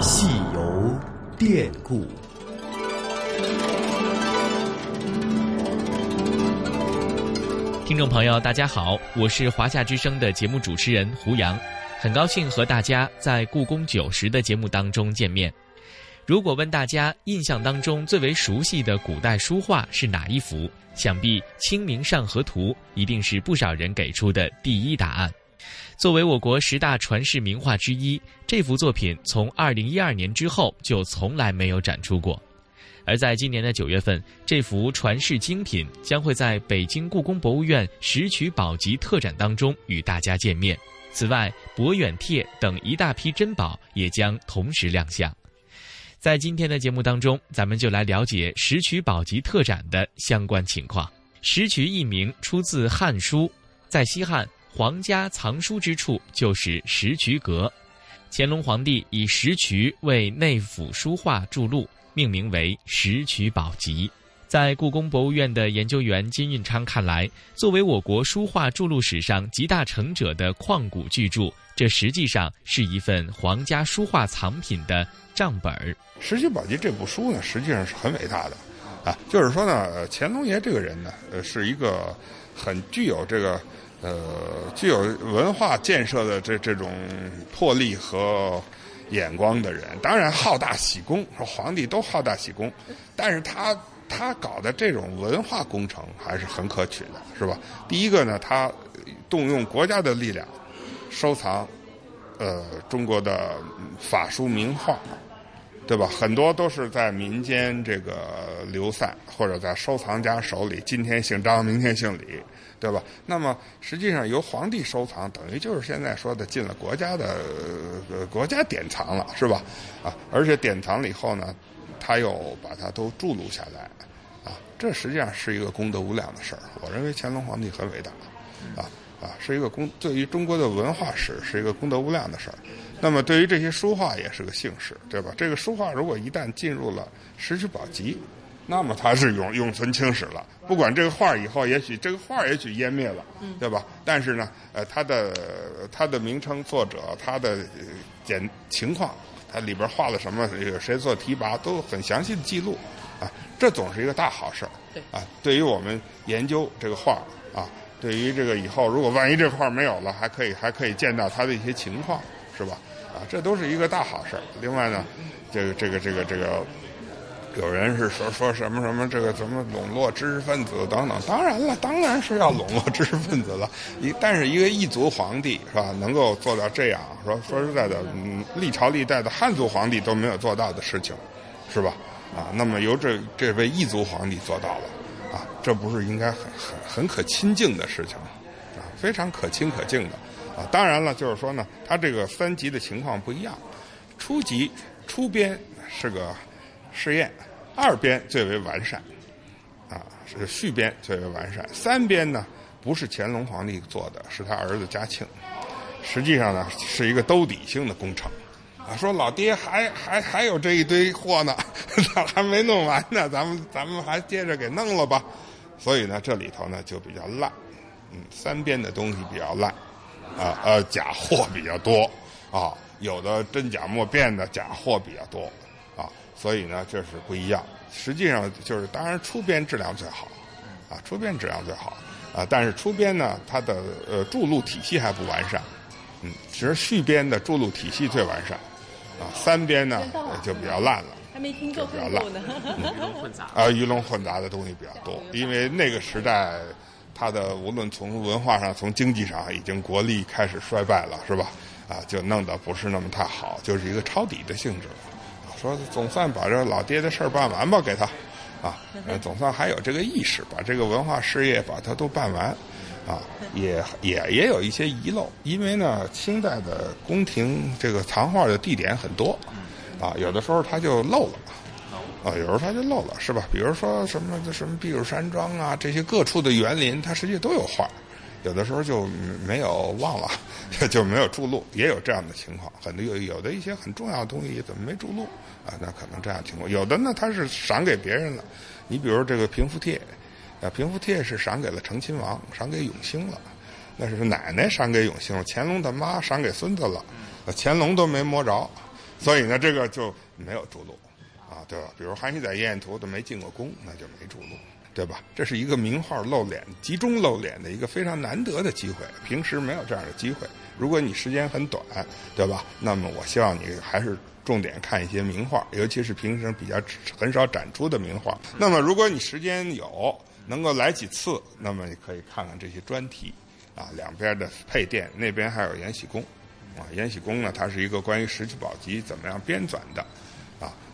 戏游典故。听众朋友，大家好，我是华夏之声的节目主持人胡杨，很高兴和大家在故宫九十的节目当中见面。如果问大家印象当中最为熟悉的古代书画是哪一幅，想必《清明上河图》一定是不少人给出的第一答案。作为我国十大传世名画之一，这幅作品从二零一二年之后就从来没有展出过。而在今年的九月份，这幅传世精品将会在北京故宫博物院石渠宝笈特展当中与大家见面。此外，博远帖等一大批珍宝也将同时亮相。在今天的节目当中，咱们就来了解石渠宝笈特展的相关情况。石渠一名出自《汉书》，在西汉，皇家藏书之处就是石渠阁。乾隆皇帝以石渠为内府书画注录。命名为《石渠宝笈》。在故宫博物院的研究员金运昌看来，作为我国书画著录史上集大成者的旷古巨著，这实际上是一份皇家书画藏品的账本儿。《石渠宝笈》这部书呢，实际上是很伟大的，啊，就是说呢，乾隆爷这个人呢，呃，是一个很具有这个呃具有文化建设的这这种魄力和。眼光的人，当然好大喜功，说皇帝都好大喜功，但是他他搞的这种文化工程还是很可取的，是吧？第一个呢，他动用国家的力量收藏，呃，中国的法书名画，对吧？很多都是在民间这个流散，或者在收藏家手里，今天姓张，明天姓李。对吧？那么实际上由皇帝收藏，等于就是现在说的进了国家的呃国家典藏了，是吧？啊，而且典藏了以后呢，他又把它都注录下来，啊，这实际上是一个功德无量的事儿。我认为乾隆皇帝很伟大，啊啊，是一个功对于中国的文化史是一个功德无量的事儿。那么对于这些书画也是个幸事，对吧？这个书画如果一旦进入了石渠宝笈。那么它是永永存青史了，不管这个画以后，也许这个画也许湮灭了，对吧？但是呢，呃，它的它的名称、作者、它的简情况，它里边画了什么，谁做提拔，都很详细的记录，啊，这总是一个大好事儿。对，啊，对于我们研究这个画啊，对于这个以后如果万一这画没有了，还可以还可以见到它的一些情况，是吧？这都是一个大好事儿。另外呢，这个这个这个这个。有人是说说什么什么这个怎么笼络知识分子等等，当然了，当然是要笼络知识分子了。一但是一个异族皇帝是吧，能够做到这样，说说实在的，嗯，历朝历代的汉族皇帝都没有做到的事情，是吧？啊，那么由这这位异族皇帝做到了，啊，这不是应该很很很可亲近的事情吗？啊，非常可亲可敬的。当然了，就是说呢，他这个三级的情况不一样，初级初编是个。试验，二编最为完善，啊，是续编最为完善。三编呢，不是乾隆皇帝做的，是他儿子嘉庆。实际上呢，是一个兜底性的工程。啊，说老爹还还还有这一堆货呢，还没弄完呢，咱们咱们还接着给弄了吧。所以呢，这里头呢就比较烂，嗯，三编的东西比较烂，啊呃，假货比较多，啊，有的真假莫辨的假货比较多啊。所以呢，这是不一样。实际上就是，当然出编质量最好，啊，出编质量最好，啊，但是出编呢，它的呃注录体系还不完善，嗯，其实续编的注录体系最完善，啊，三边呢就比较烂了，还没听过比较烂，鱼龙混杂啊，鱼龙混杂的东西比较多，因为那个时代，它的无论从文化上、从经济上，已经国力开始衰败了，是吧？啊，就弄得不是那么太好，就是一个抄底的性质。说总算把这老爹的事儿办完吧，给他，啊，总算还有这个意识，把这个文化事业把它都办完，啊，也也也有一些遗漏，因为呢，清代的宫廷这个藏画的地点很多，啊，有的时候他就漏了，啊，有时候他就漏了，是吧？比如说什么什么避暑山庄啊，这些各处的园林，它实际都有画。有的时候就没有忘了，就没有注录，也有这样的情况。很多有有的一些很重要的东西怎么没注录啊？那可能这样情况。有的呢，他是赏给别人了。你比如这个平复帖，啊，平复帖是赏给了成亲王，赏给永兴了。那是奶奶赏给永兴了，乾隆的妈赏给孙子了，乾隆都没摸着，所以呢，这个就没有著录，啊，对吧？比如韩熙载夜宴图都没进过宫，那就没着落，对吧？这是一个名画露脸、集中露脸的一个非常难得的机会，平时没有这样的机会。如果你时间很短，对吧？那么我希望你还是重点看一些名画，尤其是平时比较很少展出的名画。那么如果你时间有，能够来几次，那么你可以看看这些专题，啊，两边的配殿，那边还有延禧宫，啊，延禧宫呢，它是一个关于石渠宝笈怎么样编纂的，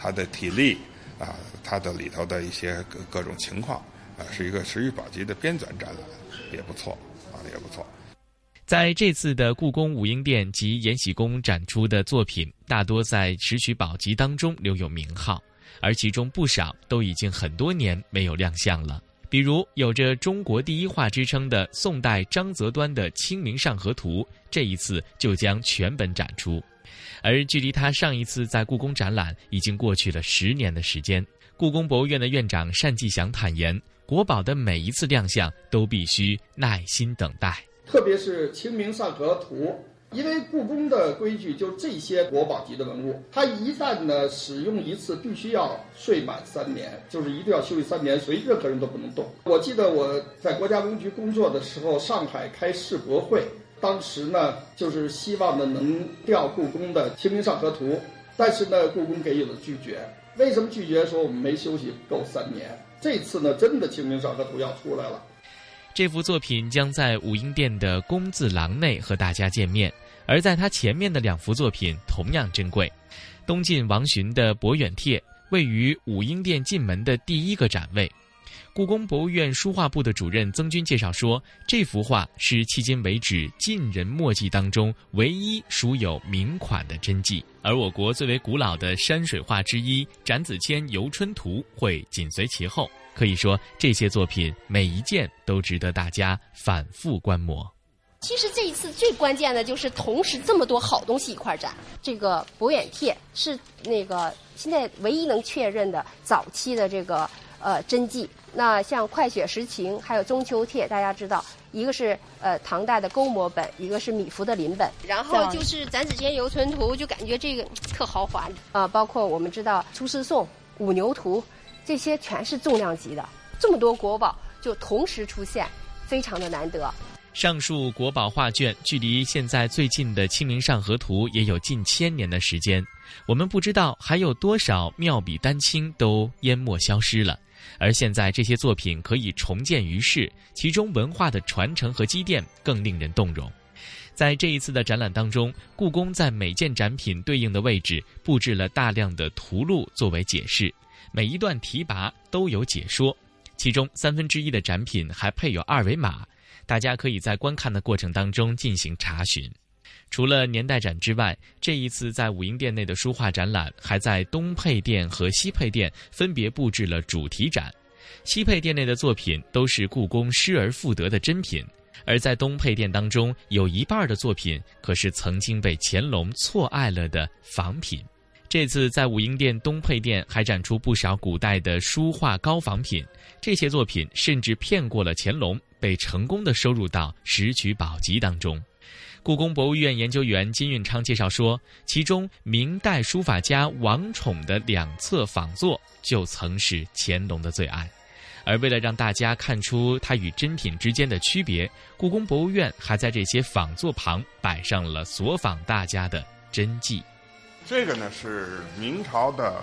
他，的体力，啊，他的里头的一些各各种情况，啊，是一个石渠宝笈的编纂展览，也不错，啊，也不错。在这次的故宫武英殿及延禧宫展出的作品，大多在石渠宝笈当中留有名号，而其中不少都已经很多年没有亮相了。比如有着中国第一画之称的宋代张择端的《清明上河图》，这一次就将全本展出。而距离他上一次在故宫展览已经过去了十年的时间。故宫博物院的院长单霁翔坦言，国宝的每一次亮相都必须耐心等待，特别是《清明上河图》。因为故宫的规矩，就这些国宝级的文物，它一旦呢使用一次，必须要睡满三年，就是一定要休息三年，所以任何人都不能动。我记得我在国家文物局工作的时候，上海开世博会，当时呢就是希望呢能调故宫的《清明上河图》，但是呢故宫给予了拒绝。为什么拒绝？说我们没休息够三年。这次呢真的《清明上河图》要出来了。这幅作品将在武英殿的宫字廊内和大家见面，而在它前面的两幅作品同样珍贵。东晋王洵的《博远帖》位于武英殿进门的第一个展位。故宫博物院书画部的主任曾军介绍说，这幅画是迄今为止晋人墨迹当中唯一属有名款的真迹，而我国最为古老的山水画之一《展子谦游春图》会紧随其后。可以说，这些作品每一件都值得大家反复观摩。其实这一次最关键的就是同时这么多好东西一块展。这个《博远帖》是那个现在唯一能确认的早期的这个呃真迹。那像《快雪时晴》还有《中秋帖》，大家知道，一个是呃唐代的勾摹本，一个是米芾的临本。然后就是《展子虔游存图》，就感觉这个 特豪华啊。包括我们知道《出师颂》《五牛图》。这些全是重量级的，这么多国宝就同时出现，非常的难得。上述国宝画卷距离现在最近的《清明上河图》也有近千年的时间，我们不知道还有多少妙笔丹青都淹没消失了。而现在这些作品可以重建于世，其中文化的传承和积淀更令人动容。在这一次的展览当中，故宫在每件展品对应的位置布置了大量的图录作为解释。每一段题跋都有解说，其中三分之一的展品还配有二维码，大家可以在观看的过程当中进行查询。除了年代展之外，这一次在武英殿内的书画展览还在东配殿和西配殿分别布置了主题展。西配殿内的作品都是故宫失而复得的珍品，而在东配殿当中，有一半的作品可是曾经被乾隆错爱了的仿品。这次在武英殿东配殿还展出不少古代的书画高仿品，这些作品甚至骗过了乾隆，被成功的收入到石渠宝笈当中。故宫博物院研究员金运昌介绍说，其中明代书法家王宠的两册仿作就曾是乾隆的最爱，而为了让大家看出它与真品之间的区别，故宫博物院还在这些仿作旁摆上了所仿大家的真迹。这个呢是明朝的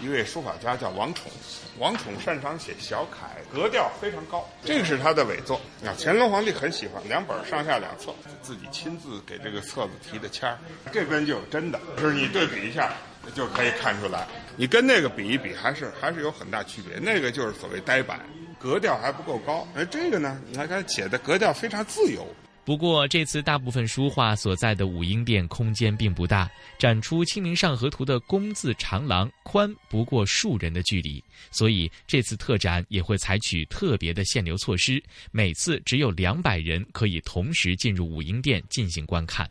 一位书法家，叫王宠。王宠擅长写小楷，格调非常高。这个是他的伪作啊。乾隆皇帝很喜欢，两本上下两册，自己亲自给这个册子题的签儿。这边就有真的，就是你对比一下就可以看出来。你跟那个比一比，还是 还是有很大区别。那个就是所谓呆板，格调还不够高。而这个呢，你看他写的格调非常自由。不过，这次大部分书画所在的武英殿空间并不大，展出《清明上河图》的工字长廊宽不过数人的距离，所以这次特展也会采取特别的限流措施，每次只有两百人可以同时进入武英殿进行观看。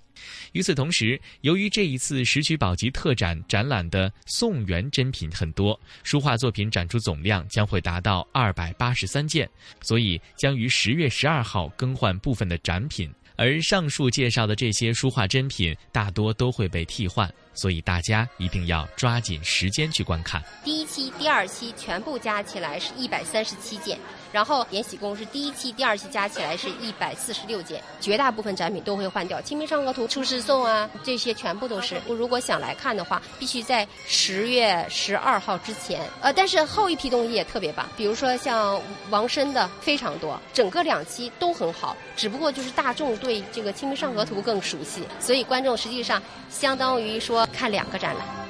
与此同时，由于这一次石渠宝笈特展展览的宋元珍品很多，书画作品展出总量将会达到二百八十三件，所以将于十月十二号更换部分的展品。而上述介绍的这些书画珍品，大多都会被替换。所以大家一定要抓紧时间去观看。第一期、第二期全部加起来是一百三十七件，然后《延禧宫》是第一期、第二期加起来是一百四十六件，绝大部分展品都会换掉，《清明上河图》、《出师颂》啊，这些全部都是。我如果想来看的话，必须在十月十二号之前。呃，但是后一批东西也特别棒，比如说像王申的非常多，整个两期都很好，只不过就是大众对这个《清明上河图》更熟悉，所以观众实际上相当于说看两个展览。